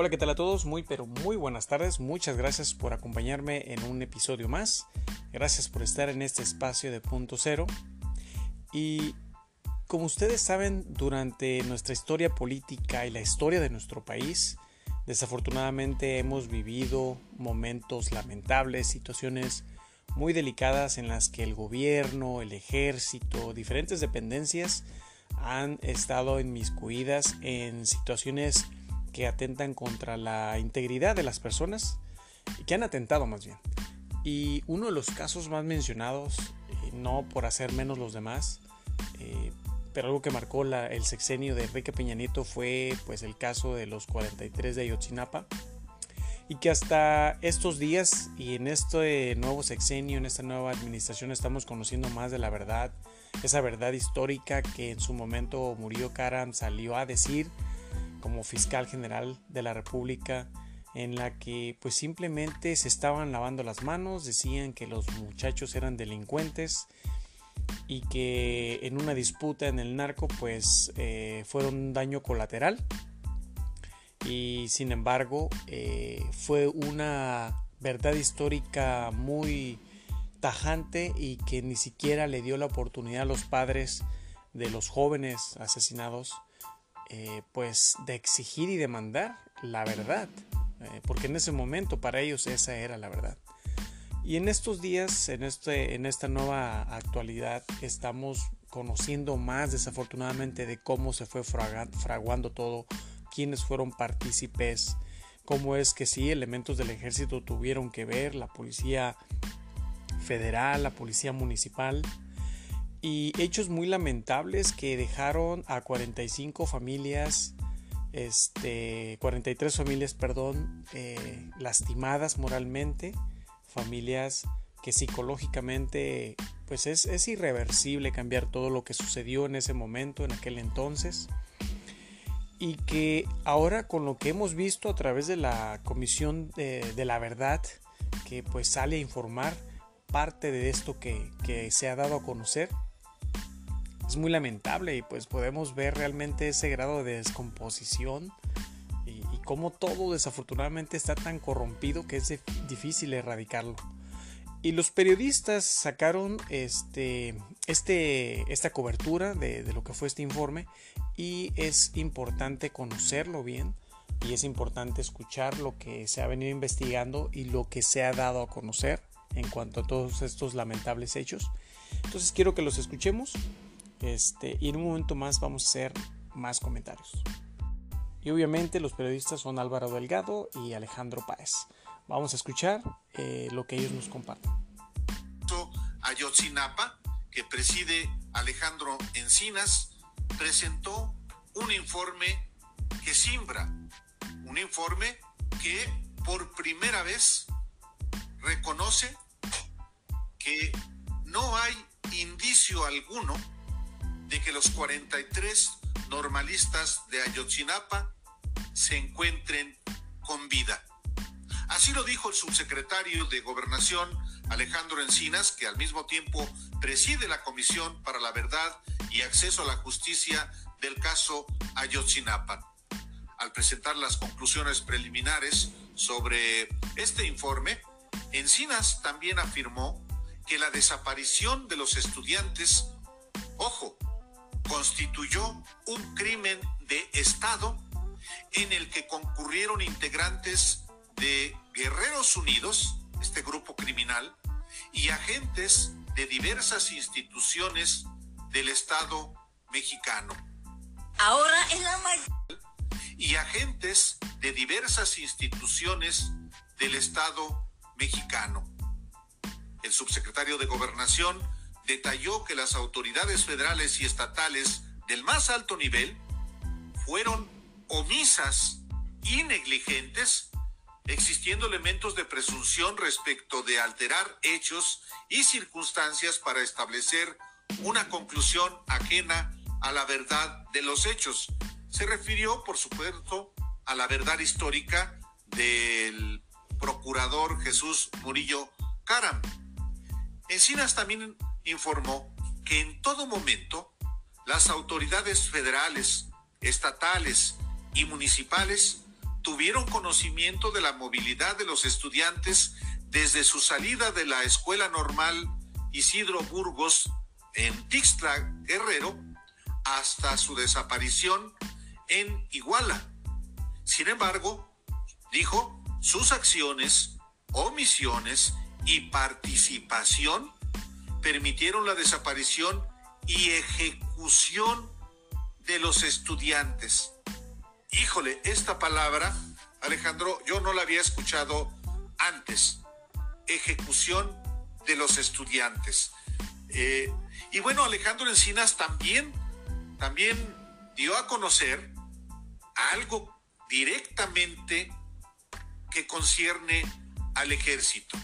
Hola, ¿qué tal a todos? Muy, pero muy buenas tardes. Muchas gracias por acompañarme en un episodio más. Gracias por estar en este espacio de punto cero. Y como ustedes saben, durante nuestra historia política y la historia de nuestro país, desafortunadamente hemos vivido momentos lamentables, situaciones muy delicadas en las que el gobierno, el ejército, diferentes dependencias han estado inmiscuidas en situaciones que atentan contra la integridad de las personas que han atentado más bien. Y uno de los casos más mencionados, eh, no por hacer menos los demás, eh, pero algo que marcó el sexenio de Enrique Peña Nieto fue pues el caso de los 43 de Ayotzinapa y que hasta estos días y en este nuevo sexenio, en esta nueva administración estamos conociendo más de la verdad, esa verdad histórica que en su momento Murillo Karam salió a decir como fiscal general de la República en la que pues simplemente se estaban lavando las manos, decían que los muchachos eran delincuentes y que en una disputa en el narco pues eh, fueron un daño colateral. Y sin embargo eh, fue una verdad histórica muy tajante y que ni siquiera le dio la oportunidad a los padres de los jóvenes asesinados eh, pues de exigir y demandar la verdad, eh, porque en ese momento para ellos esa era la verdad. Y en estos días, en, este, en esta nueva actualidad, estamos conociendo más desafortunadamente de cómo se fue fraguando todo, quiénes fueron partícipes, cómo es que sí, elementos del ejército tuvieron que ver, la policía federal, la policía municipal, y hechos muy lamentables que dejaron a 45 familias, este, 43 familias, perdón, eh, lastimadas moralmente, familias que psicológicamente pues es, irreversible cambiar todo lo que sucedió en ese momento, en aquel entonces. Y que ahora con lo que hemos visto a través de la Comisión de, de la Verdad, que pues sale a informar parte de esto que, que se ha dado a conocer, es muy lamentable y pues podemos ver realmente ese grado de descomposición y, cómo todo desafortunadamente está tan corrompido que es difícil erradicarlo. Y los periodistas sacaron este, este, esta cobertura de, de lo que fue este informe y es importante conocerlo bien y es importante escuchar lo que se ha venido investigando y lo que se ha dado a conocer en cuanto a todos estos lamentables hechos. Entonces quiero que los escuchemos este, y en un momento más vamos a hacer más comentarios. Y obviamente los periodistas son Álvaro Delgado y Alejandro Páez. Vamos a escuchar eh, lo que ellos nos comparten. Ayotzinapa, que preside Alejandro Encinas, presentó un informe que simbra, un informe que por primera vez reconoce que no hay indicio alguno de que los 43 normalistas de Ayotzinapa se encuentren con vida. Así lo dijo el subsecretario de Gobernación Alejandro Encinas, que al mismo tiempo preside la Comisión para la Verdad y Acceso a la Justicia del caso Ayotzinapa. Al presentar las conclusiones preliminares sobre este informe, Encinas también afirmó que la desaparición de los estudiantes, ojo, constituyó un crimen de Estado en el que concurrieron integrantes de Guerreros Unidos, este grupo criminal, y agentes de diversas instituciones del Estado mexicano. Ahora es la y agentes de diversas instituciones del Estado mexicano. El subsecretario de Gobernación detalló que las autoridades federales y estatales del más alto nivel fueron omisas y negligentes, existiendo elementos de presunción respecto de alterar hechos y circunstancias para establecer una conclusión ajena a la verdad de los hechos. Se refirió, por supuesto, a la verdad histórica del procurador Jesús Murillo Caram. Encinas también informó que en todo momento las autoridades federales, estatales y municipales tuvieron conocimiento de la movilidad de los estudiantes desde su salida de la Escuela Normal Isidro Burgos en Tixtla Guerrero hasta su desaparición en Iguala. Sin embargo, dijo, sus acciones, omisiones y participación permitieron la desaparición y ejecución de los estudiantes. Híjole, esta palabra, Alejandro, yo no la había escuchado antes. Ejecución de los estudiantes. Eh, y bueno, Alejandro Encinas también, también dio a conocer algo directamente que concierne al ejército.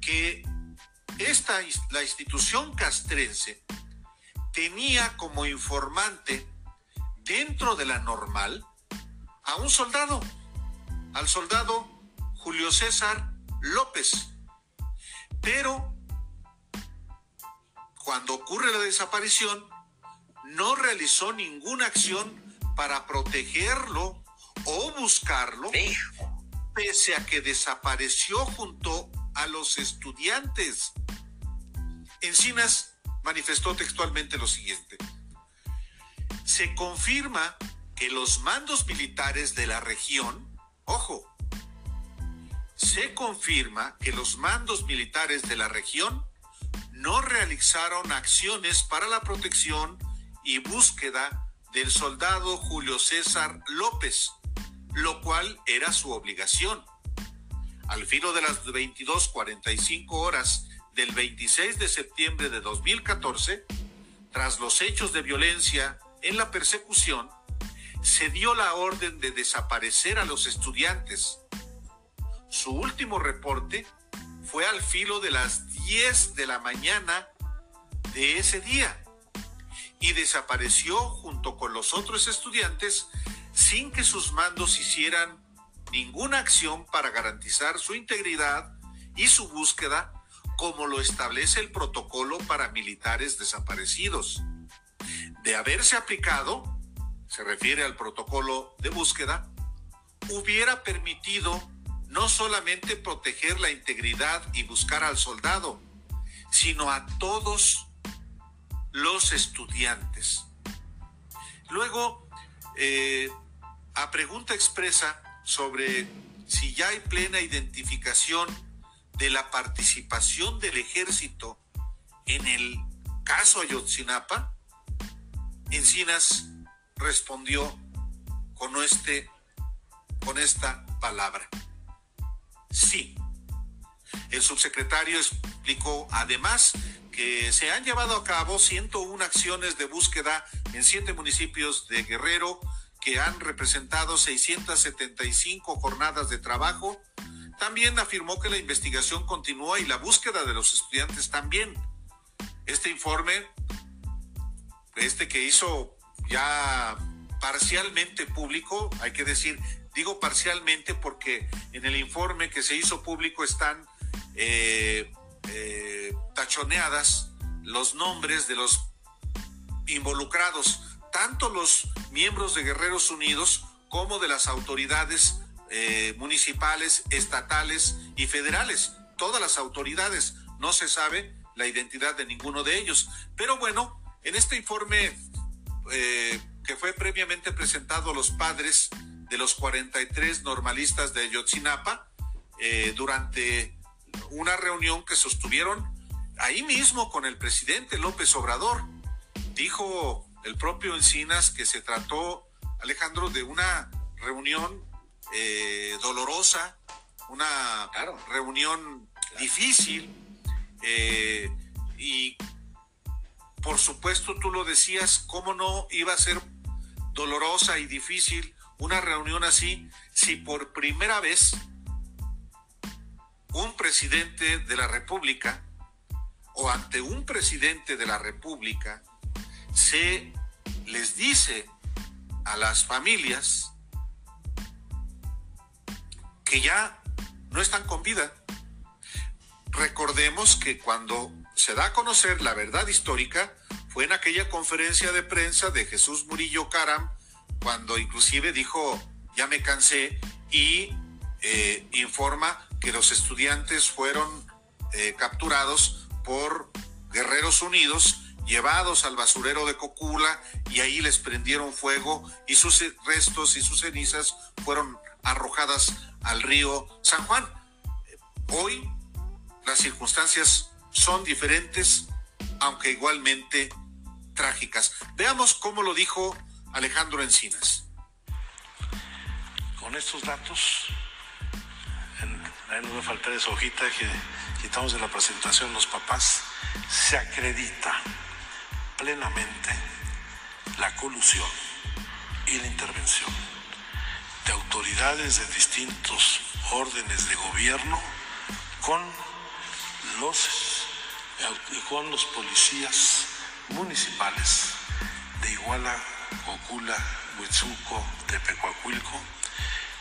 Que esta, la institución castrense tenía como informante dentro de la normal a un soldado, al soldado Julio César López. Pero cuando ocurre la desaparición, no realizó ninguna acción para protegerlo o buscarlo, pese a que desapareció junto a los estudiantes. Encinas manifestó textualmente lo siguiente. Se confirma que los mandos militares de la región, ojo, se confirma que los mandos militares de la región no realizaron acciones para la protección y búsqueda del soldado Julio César López, lo cual era su obligación. Al filo de las 22:45 horas del 26 de septiembre de 2014, tras los hechos de violencia en la persecución, se dio la orden de desaparecer a los estudiantes. Su último reporte fue al filo de las 10 de la mañana de ese día y desapareció junto con los otros estudiantes sin que sus mandos hicieran ninguna acción para garantizar su integridad y su búsqueda como lo establece el protocolo para militares desaparecidos. De haberse aplicado, se refiere al protocolo de búsqueda, hubiera permitido no solamente proteger la integridad y buscar al soldado, sino a todos los estudiantes. Luego, eh, a pregunta expresa sobre si ya hay plena identificación de la participación del ejército en el caso Ayotzinapa, Encinas respondió con, este, con esta palabra. Sí. El subsecretario explicó además que se han llevado a cabo 101 acciones de búsqueda en siete municipios de Guerrero que han representado 675 jornadas de trabajo. También afirmó que la investigación continúa y la búsqueda de los estudiantes también. Este informe, este que hizo ya parcialmente público, hay que decir, digo parcialmente porque en el informe que se hizo público están eh, eh, tachoneadas los nombres de los involucrados, tanto los miembros de Guerreros Unidos como de las autoridades eh, municipales, estatales y federales. Todas las autoridades, no se sabe la identidad de ninguno de ellos. Pero bueno, en este informe eh, que fue previamente presentado a los padres de los 43 normalistas de Yotzinapa, durante una reunión que sostuvieron ahí mismo con el presidente López Obrador. Dijo el propio Encinas que se trató, Alejandro, de una reunión eh, dolorosa, una reunión difícil eh, y por supuesto tú lo decías, ¿cómo no iba a ser dolorosa y difícil una reunión así si por primera vez un presidente de la República o ante un presidente de la República se les dice a las familias que ya no están con vida. Recordemos que cuando se da a conocer la verdad histórica fue en aquella conferencia de prensa de Jesús Murillo Caram, cuando inclusive dijo ya me cansé y eh, informa que los estudiantes fueron eh, capturados por Guerreros Unidos, llevados al basurero de Cocula y ahí les prendieron fuego y sus restos y sus cenizas fueron arrojadas al río San Juan. Hoy las circunstancias son diferentes, aunque igualmente trágicas. Veamos cómo lo dijo Alejandro Encinas. Con estos datos, en, ahí nos va a faltar esa hojita que quitamos de la presentación los papás, se acredita plenamente la colusión y la intervención de autoridades de distintos órdenes de gobierno con los, con los policías municipales de Iguala, Ocula, Huitzuco, Tepecuacuilco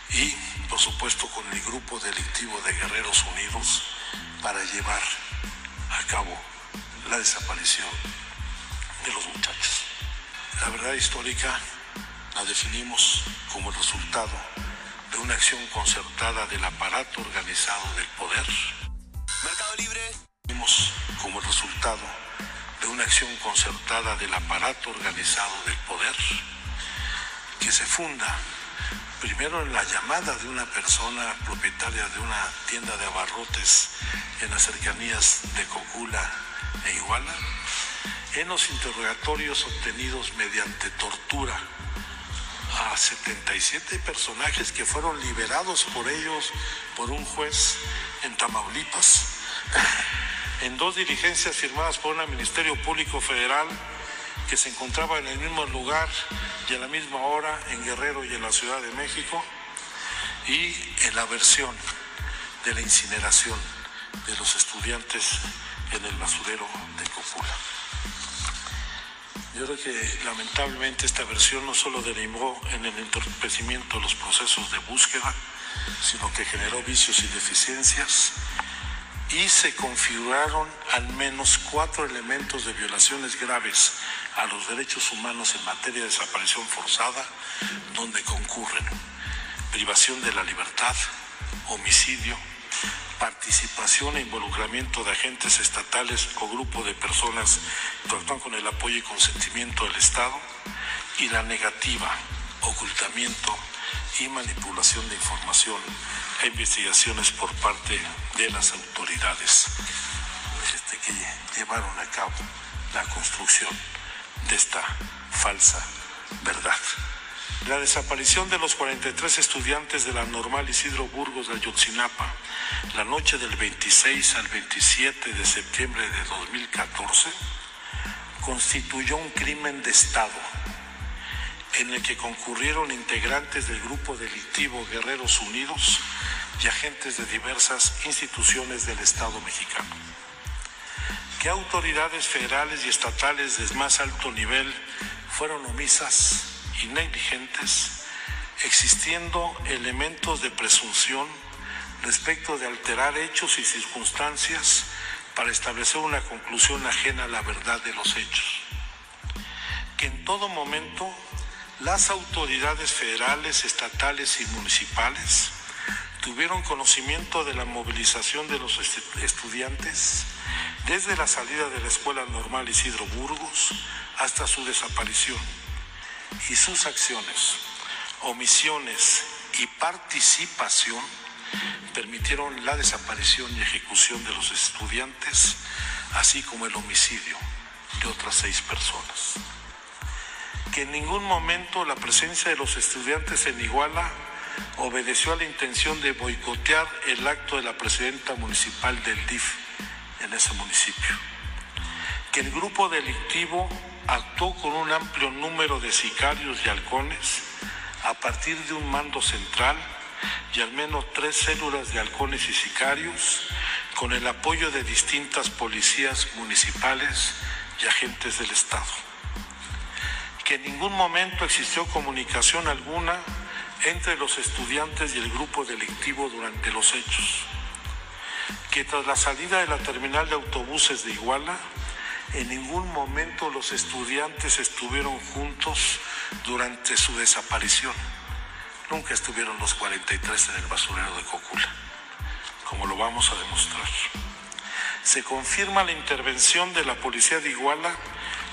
y por supuesto con el grupo delictivo de Guerreros Unidos para llevar a cabo la desaparición de los muchachos. La verdad histórica la definimos como el resultado de una acción concertada del aparato organizado del poder. Mercado Libre. Vimos como el resultado de una acción concertada del aparato organizado del poder que se funda primero en la llamada de una persona propietaria de una tienda de abarrotes en las cercanías de Cocula e Iguala, en los interrogatorios obtenidos mediante tortura a 77 personajes que fueron liberados por ellos por un juez en Tamaulipas, en dos diligencias firmadas por un Ministerio Público Federal que se encontraba en el mismo lugar y a la misma hora en Guerrero y en la Ciudad de México, y en la versión de la incineración de los estudiantes en el basurero de Copula. Yo creo que lamentablemente esta versión no solo derivó en el entorpecimiento de los procesos de búsqueda, sino que generó vicios y deficiencias y se configuraron al menos cuatro elementos de violaciones graves a los derechos humanos en materia de desaparición forzada, donde concurren privación de la libertad, homicidio, participación e involucramiento de agentes estatales o grupo de personas que actúan con el apoyo y consentimiento del Estado y la negativa, ocultamiento y manipulación de información e investigaciones por parte de las autoridades este, que llevaron a cabo la construcción de esta falsa verdad. La desaparición de los 43 estudiantes de la normal Isidro Burgos de Ayotzinapa la noche del 26 al 27 de septiembre de 2014 constituyó un crimen de Estado en el que concurrieron integrantes del grupo delictivo Guerreros Unidos y agentes de diversas instituciones del Estado mexicano. ¿Qué autoridades federales y estatales de más alto nivel fueron omisas y negligentes, existiendo elementos de presunción respecto de alterar hechos y circunstancias para establecer una conclusión ajena a la verdad de los hechos. Que en todo momento las autoridades federales, estatales y municipales tuvieron conocimiento de la movilización de los estudiantes desde la salida de la Escuela Normal Isidro Burgos hasta su desaparición y sus acciones, omisiones y participación permitieron la desaparición y ejecución de los estudiantes, así como el homicidio de otras seis personas. Que en ningún momento la presencia de los estudiantes en Iguala obedeció a la intención de boicotear el acto de la presidenta municipal del DIF en ese municipio. Que el grupo delictivo actuó con un amplio número de sicarios y halcones a partir de un mando central y al menos tres células de halcones y sicarios con el apoyo de distintas policías municipales y agentes del Estado. Que en ningún momento existió comunicación alguna entre los estudiantes y el grupo delictivo durante los hechos. Que tras la salida de la terminal de autobuses de Iguala, en ningún momento los estudiantes estuvieron juntos durante su desaparición nunca estuvieron los 43 en el basurero de Cocula, como lo vamos a demostrar. Se confirma la intervención de la policía de Iguala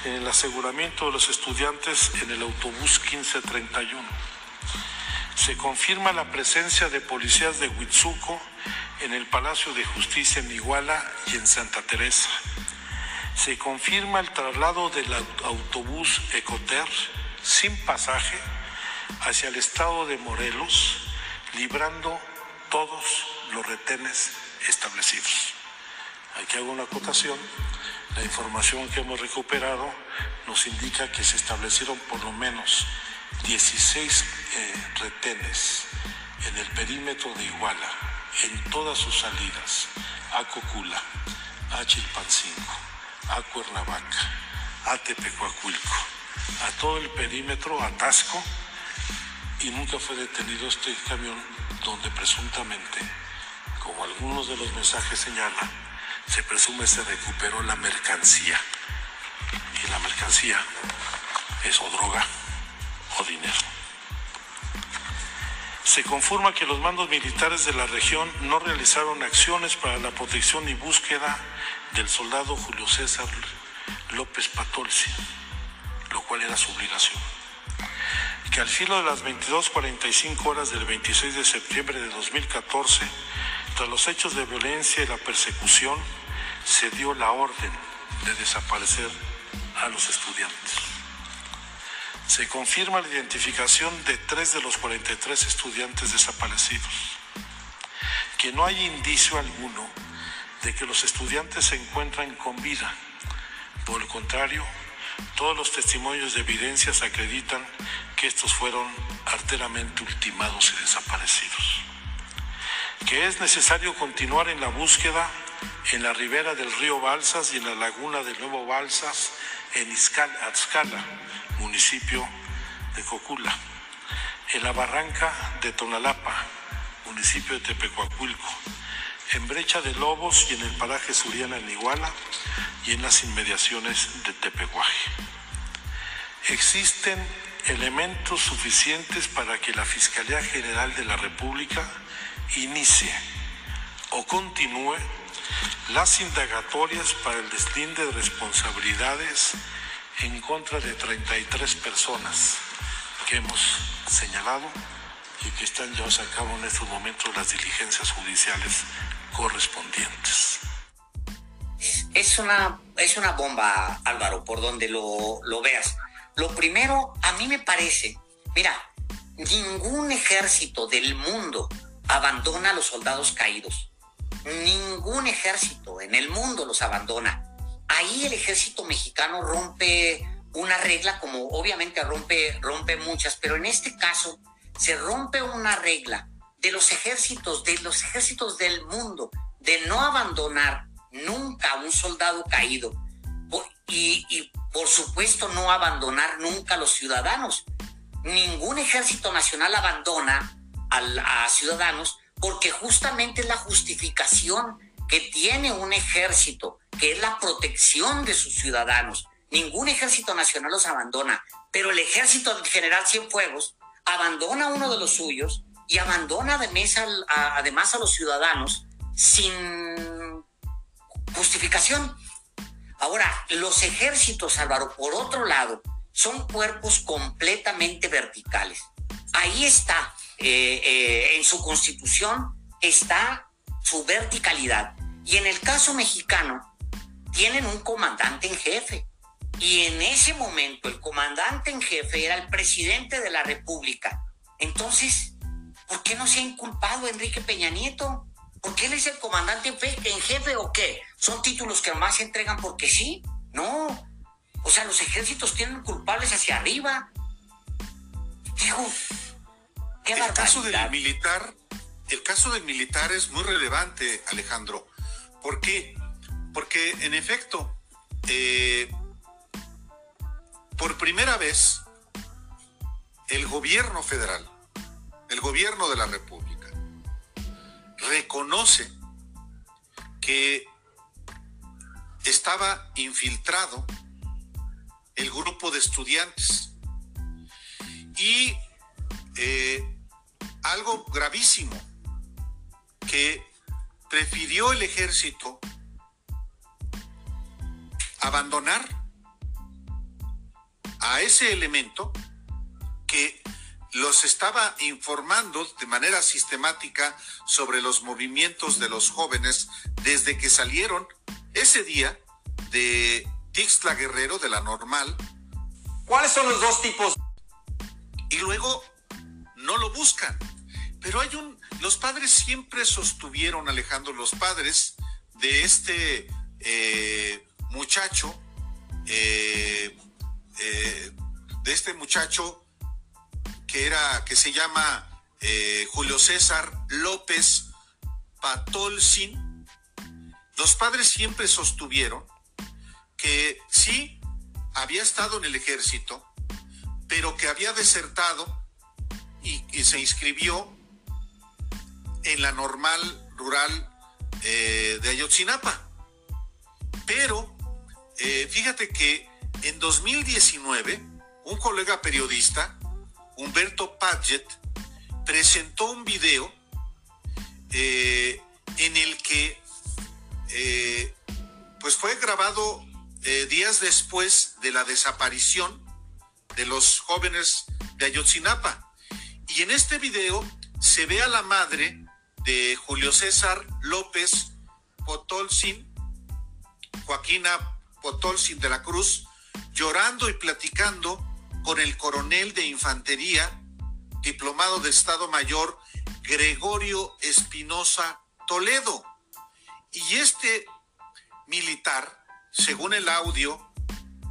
en el aseguramiento de los estudiantes en el autobús 1531. Se confirma la presencia de policías de Huitzuco en el Palacio de Justicia en Iguala y en Santa Teresa. Se confirma el traslado del autobús Ecoter sin pasaje hacia el estado de Morelos, librando todos los retenes establecidos. Aquí hago una acotación. La información que hemos recuperado nos indica que se establecieron por lo menos 16 eh, retenes en el perímetro de Iguala, en todas sus salidas, a Cocula, a Chilpancingo, a Cuernavaca, a Tepecuacuilco, a todo el perímetro, a Tasco, y nunca fue detenido este camión donde presuntamente, como algunos de los mensajes señalan, se presume se recuperó la mercancía. Y la mercancía es o droga o dinero. Se conforma que los mandos militares de la región no realizaron acciones para la protección y búsqueda del soldado Julio César López Patolsi, lo cual era su obligación que al filo de las 22.45 horas del 26 de septiembre de 2014, tras los hechos de violencia y la persecución, se dio la orden de desaparecer a los estudiantes. Se confirma la identificación de tres de los 43 estudiantes desaparecidos, que no hay indicio alguno de que los estudiantes se encuentran con vida. Por el contrario, todos los testimonios de evidencias acreditan que estos fueron arteramente ultimados y desaparecidos. Que es necesario continuar en la búsqueda en la ribera del río Balsas y en la laguna del Nuevo Balsas en Atzcala, municipio de Cocula. En la barranca de Tonalapa, municipio de Tepecuacuilco. En Brecha de Lobos y en el paraje Suriana en Iguala y en las inmediaciones de Tepehuaje. Existen elementos suficientes para que la Fiscalía General de la República inicie o continúe las indagatorias para el deslinde de responsabilidades en contra de 33 personas que hemos señalado y que están llevadas a cabo en estos momentos las diligencias judiciales correspondientes. Es una, es una bomba, Álvaro, por donde lo, lo veas. Lo primero, a mí me parece, mira, ningún ejército del mundo abandona a los soldados caídos. Ningún ejército en el mundo los abandona. Ahí el ejército mexicano rompe una regla, como obviamente rompe, rompe muchas, pero en este caso se rompe una regla de los ejércitos, de los ejércitos del mundo, de no abandonar nunca a un soldado caído. Y, y por supuesto, no abandonar nunca a los ciudadanos. Ningún ejército nacional abandona a, ciudadanos porque justamente es la justificación que tiene un ejército, que es la protección de sus ciudadanos. Ningún ejército nacional los abandona, pero el ejército general Cienfuegos abandona a uno de los suyos y abandona además a los ciudadanos sin justificación. Ahora, los ejércitos, Álvaro, por otro lado, son cuerpos completamente verticales. Ahí está, eh, eh, en su constitución está su verticalidad. Y en el caso mexicano, tienen un comandante en jefe. Y en ese momento el comandante en jefe era el presidente de la República. Entonces, ¿por qué no se ha inculpado Enrique Peña Nieto? ¿Por qué él es el comandante en jefe o qué? ¿Son títulos que nomás se entregan porque sí? No. O sea, los ejércitos tienen culpables hacia arriba. Digo, qué el caso del militar, el caso del militar es muy relevante, Alejandro. ¿Por qué? Porque en efecto, eh, por primera vez, el gobierno federal, el gobierno de la República, reconoce que estaba infiltrado el grupo de estudiantes y eh, algo gravísimo, que prefirió el ejército abandonar a ese elemento que los estaba informando de manera sistemática sobre los movimientos de los jóvenes desde que salieron ese día de Tixla Guerrero de la normal. ¿Cuáles son los dos tipos? Y luego no lo buscan. Pero hay un, los padres siempre sostuvieron, Alejandro, los padres de este eh, muchacho, eh, eh, de este muchacho que era, que se llama Julio César López Patolsin, los padres siempre sostuvieron que sí había estado en el ejército, pero que había desertado y, y se inscribió en la normal rural eh, de Ayotzinapa. Pero eh, fíjate que en 2019 un colega periodista, Humberto Padgett, presentó un video eh, en el que pues fue grabado días después de la desaparición de los jóvenes de Ayotzinapa. Y en este video se ve a la madre de Julio César López Potolsin, Joaquina Potolsin de la Cruz, llorando y platicando con el coronel de infantería, diplomado de Estado Mayor, Gregorio Espinosa Toledo. Y este militar, según el audio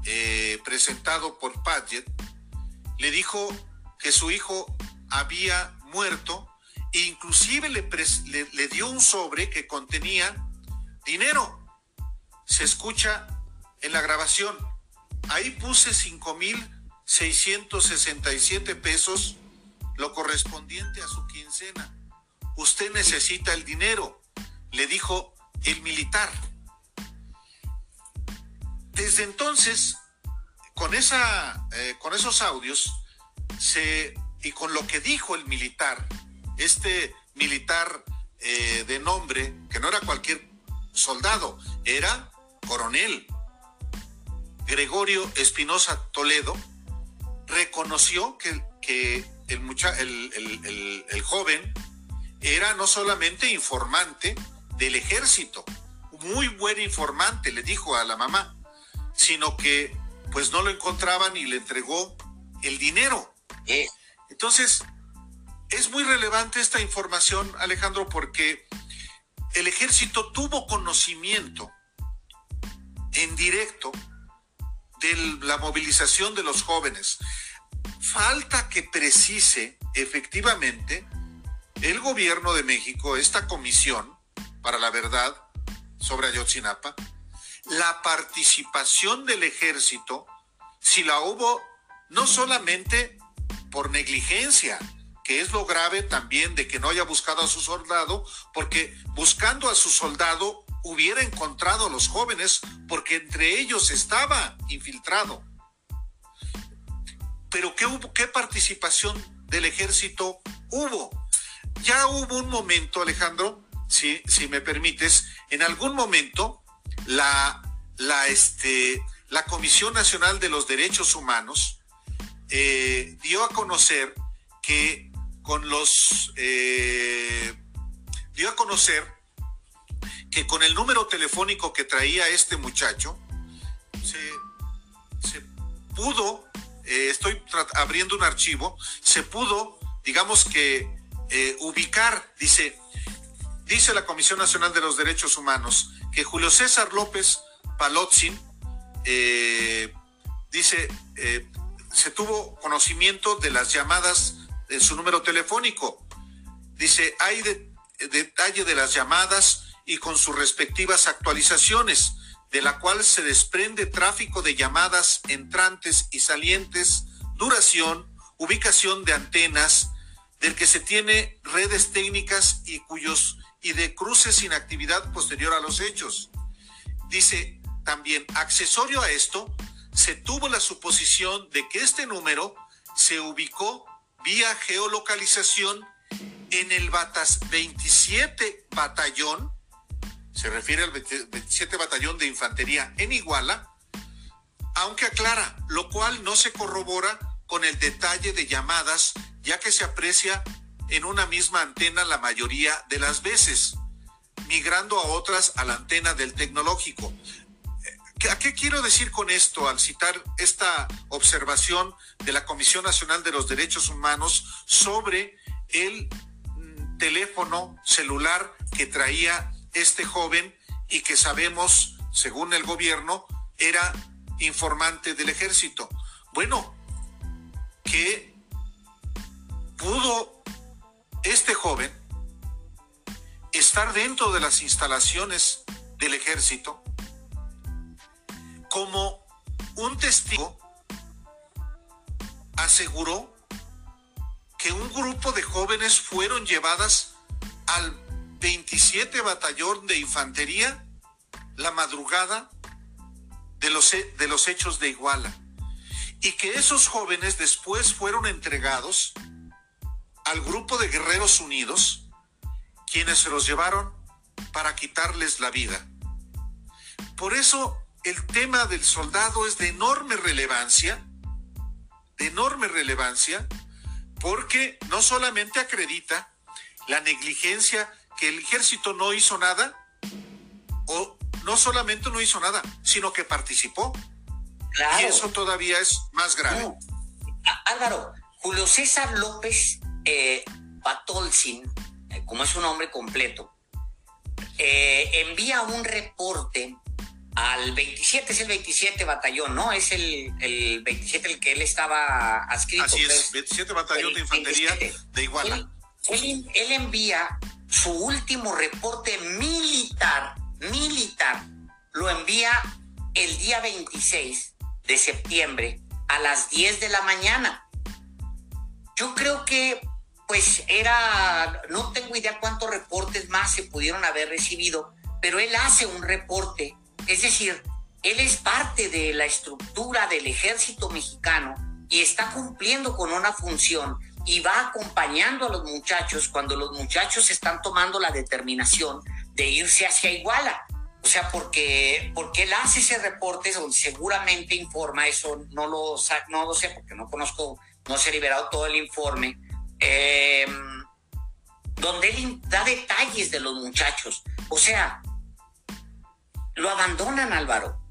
eh, presentado por Padgett, le dijo que su hijo había muerto inclusive le, le, dio un sobre que contenía dinero. Se escucha en la grabación. Ahí puse 5,667 pesos, lo correspondiente a su quincena. Usted necesita el dinero, le dijo el militar. Desde entonces, con, esa, eh, con esos audios se, y con lo que dijo el militar, este militar eh, de nombre, que no era cualquier soldado, era coronel. Gregorio Espinosa Toledo reconoció que, que el, el, joven era no solamente informante del ejército, muy buen informante, le dijo a la mamá, sino que pues no lo encontraban y le entregó el dinero. Entonces, es muy relevante esta información, Alejandro, porque el ejército tuvo conocimiento en directo de la movilización de los jóvenes. Falta que precise efectivamente el gobierno de México, esta comisión para la verdad sobre Ayotzinapa, la participación del ejército, si la hubo no solamente por negligencia, que es lo grave también de que no haya buscado a su soldado, porque buscando a su soldado hubiera encontrado a los jóvenes, porque entre ellos estaba infiltrado. Pero ¿qué, hubo, qué participación del ejército hubo? Ya hubo un momento, Alejandro, si, si me permites, en algún momento la, la, este, la Comisión Nacional de los Derechos Humanos eh, dio a conocer que con los eh, dio a conocer que con el número telefónico que traía este muchacho se, pudo eh, estoy abriendo un archivo se pudo digamos que eh, ubicar dice dice la Comisión Nacional de los Derechos Humanos que Julio César López Palotzin dice se tuvo conocimiento de las llamadas en su número telefónico. Dice, hay detalle de las llamadas y con sus respectivas actualizaciones, de la cual se desprende tráfico de llamadas entrantes y salientes, duración, ubicación de antenas, del que se tiene redes técnicas y cuyos y de cruces sin actividad posterior a los hechos. Dice también, accesorio a esto, se tuvo la suposición de que este número se ubicó vía geolocalización en el Batas 27 Batallón, se refiere al 27 Batallón de Infantería en Iguala, aunque aclara, lo cual no se corrobora con el detalle de llamadas, ya que se aprecia en una misma antena la mayoría de las veces, migrando a otras a la antena del tecnológico. ¿A qué quiero decir con esto al citar esta observación de la Comisión Nacional de los Derechos Humanos sobre el mm, teléfono celular que traía este joven y que sabemos, según el gobierno, era informante del ejército? Bueno, que pudo este joven estar dentro de las instalaciones del ejército como un testigo aseguró que un grupo de jóvenes fueron llevadas al 27 Batallón de Infantería la madrugada de los, de los hechos de Iguala y que esos jóvenes después fueron entregados al grupo de Guerreros Unidos, quienes se los llevaron para quitarles la vida. Por eso el tema del soldado es de enorme relevancia, de enorme relevancia, porque no solamente acredita la negligencia que el ejército no hizo nada, o no solamente no hizo nada, sino que participó. Y eso todavía es más grave. Álvaro, Julio César López eh, eh, como es su nombre completo, eh, envía un reporte al 27, es el 27 batallón, ¿no? Es el, el 27 el que él estaba adscrito. Así es, 27 batallón de infantería de Iguala. Él, él, envía su último reporte militar, militar, lo envía el día 26 de septiembre a las 10 de la mañana. Yo creo que pues era, no tengo idea cuántos reportes más se pudieron haber recibido, pero él hace un reporte es decir, él es parte de la estructura del ejército mexicano y está cumpliendo con una función y va acompañando a los muchachos cuando los muchachos están tomando la determinación de irse hacia Iguala. O sea, porque, porque él hace ese reporte donde seguramente informa, eso no lo, no lo sé porque no conozco, no se ha liberado todo el informe, em, donde él da detalles de los muchachos. O sea, lo abandonan, Álvaro.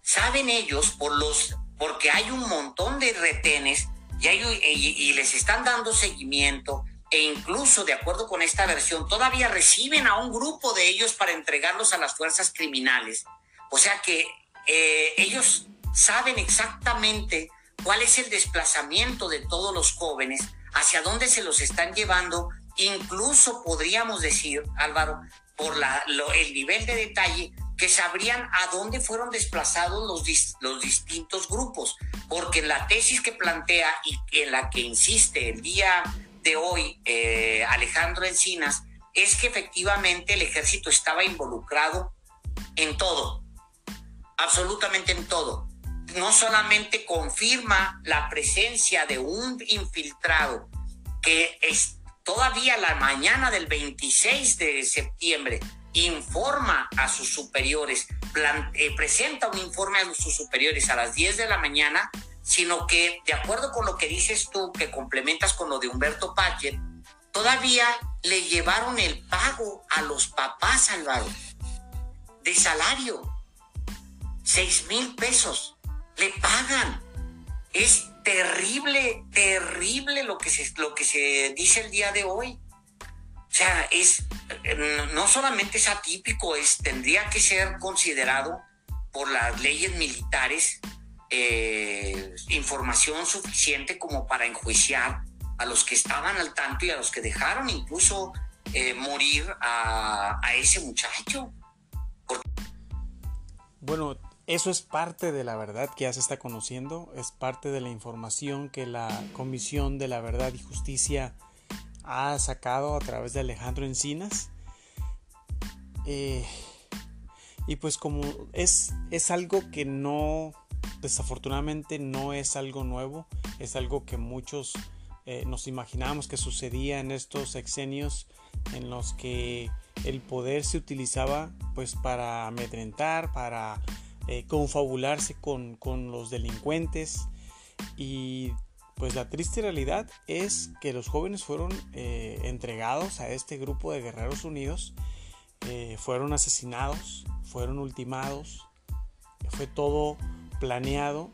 Saben ellos por los, porque hay un montón de retenes y, les están dando seguimiento e incluso, de acuerdo con esta versión, todavía reciben a un grupo de ellos para entregarlos a las fuerzas criminales. O sea que eh, ellos saben exactamente cuál es el desplazamiento de todos los jóvenes, hacia dónde se los están llevando, incluso podríamos decir, Álvaro, por el nivel de detalle, que sabrían a dónde fueron desplazados los, los distintos grupos, porque la tesis que plantea y en la que insiste el día de hoy eh, Alejandro Encinas es que efectivamente el ejército estaba involucrado en todo, absolutamente en todo. No solamente confirma la presencia de un infiltrado que es todavía la mañana del 26 de septiembre informa a sus superiores, eh, presenta un informe a sus superiores a las 10 de la mañana, sino que, de acuerdo con lo que dices tú, que complementas con lo de Humberto Paget, todavía le llevaron el pago a los papás, Álvaro, de salario. Seis mil pesos. Le pagan. Es terrible, terrible lo que se, lo que se dice el día de hoy. Sea, es, no solamente es atípico, es, tendría que ser considerado por las leyes militares eh, información suficiente como para enjuiciar a los que estaban al tanto y a los que dejaron incluso eh, morir a, ese muchacho. Bueno, eso es parte de la verdad que ya se está conociendo, es parte de la información que la Comisión de la Verdad y Justicia ha sacado a través de Alejandro Encinas. Eh, y pues como es, es algo que no, desafortunadamente no es algo nuevo, es algo que muchos eh, nos imaginábamos que sucedía en estos sexenios en los que el poder se utilizaba pues para amedrentar, para eh, confabularse con, con los delincuentes y pues la triste realidad es que los jóvenes fueron eh, entregados a este grupo de guerreros unidos, eh, fueron asesinados, fueron ultimados, fue todo planeado,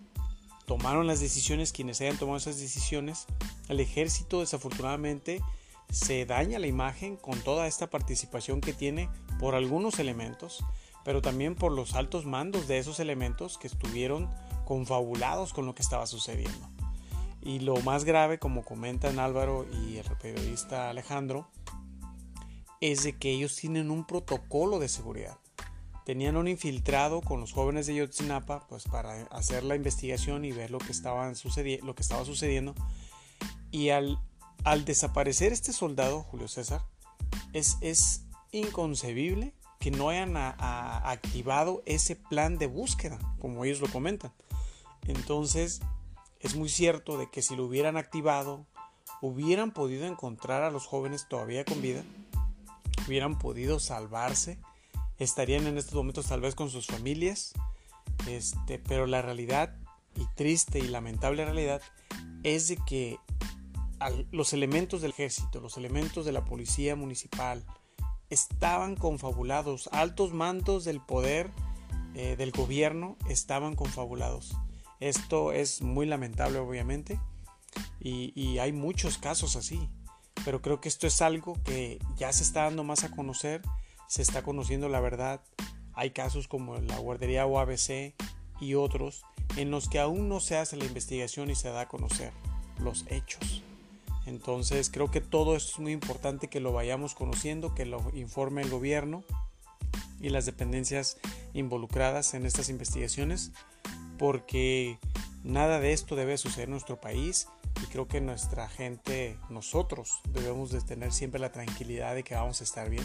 tomaron las decisiones quienes hayan tomado esas decisiones, el ejército desafortunadamente se daña la imagen con toda esta participación que tiene por algunos elementos, pero también por los altos mandos de esos elementos que estuvieron confabulados con lo que estaba sucediendo. Y lo más grave, como comentan Álvaro y el periodista Alejandro, es de que ellos tienen un protocolo de seguridad. Tenían un infiltrado con los jóvenes de Yotzinapa pues para hacer la investigación y ver lo que, estaban lo que estaba sucediendo. Y al, al desaparecer este soldado, Julio César, es, es inconcebible que no hayan activado ese plan de búsqueda, como ellos lo comentan. Entonces, es muy cierto de que si lo hubieran activado, hubieran podido encontrar a los jóvenes todavía con vida, hubieran podido salvarse, estarían en estos momentos tal vez con sus familias, este, pero la realidad y triste y lamentable realidad es de que los elementos del ejército, los elementos de la policía municipal estaban confabulados, altos mandos del poder eh, del gobierno estaban confabulados. Esto es muy lamentable obviamente y, hay muchos casos así, pero creo que esto es algo que ya se está dando más a conocer, se está conociendo la verdad. Hay casos como la guardería OABC y otros en los que aún no se hace la investigación y se da a conocer los hechos. Entonces creo que todo esto es muy importante que lo vayamos conociendo, que lo informe el gobierno y las dependencias involucradas en estas investigaciones porque nada de esto debe suceder en nuestro país y creo que nuestra gente, nosotros debemos de tener siempre la tranquilidad de que vamos a estar bien.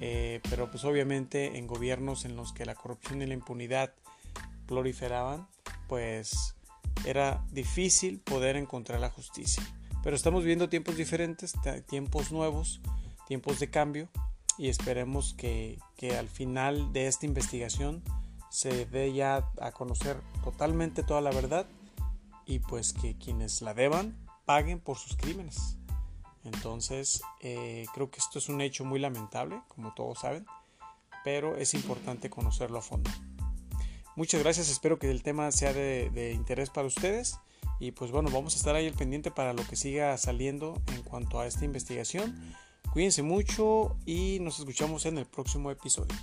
Eh, pero pues obviamente en gobiernos en los que la corrupción y la impunidad proliferaban, pues era difícil poder encontrar la justicia. Pero estamos viendo tiempos diferentes, tiempos nuevos, tiempos de cambio y esperemos que, que al final de esta investigación se dé ya a conocer totalmente toda la verdad y pues que quienes la deban paguen por sus crímenes. Entonces eh, creo que esto es un hecho muy lamentable, como todos saben, pero es importante conocerlo a fondo. Muchas gracias, espero que el tema sea de, de interés para ustedes y pues bueno, vamos a estar ahí al pendiente para lo que siga saliendo en cuanto a esta investigación. Cuídense mucho y nos escuchamos en el próximo episodio.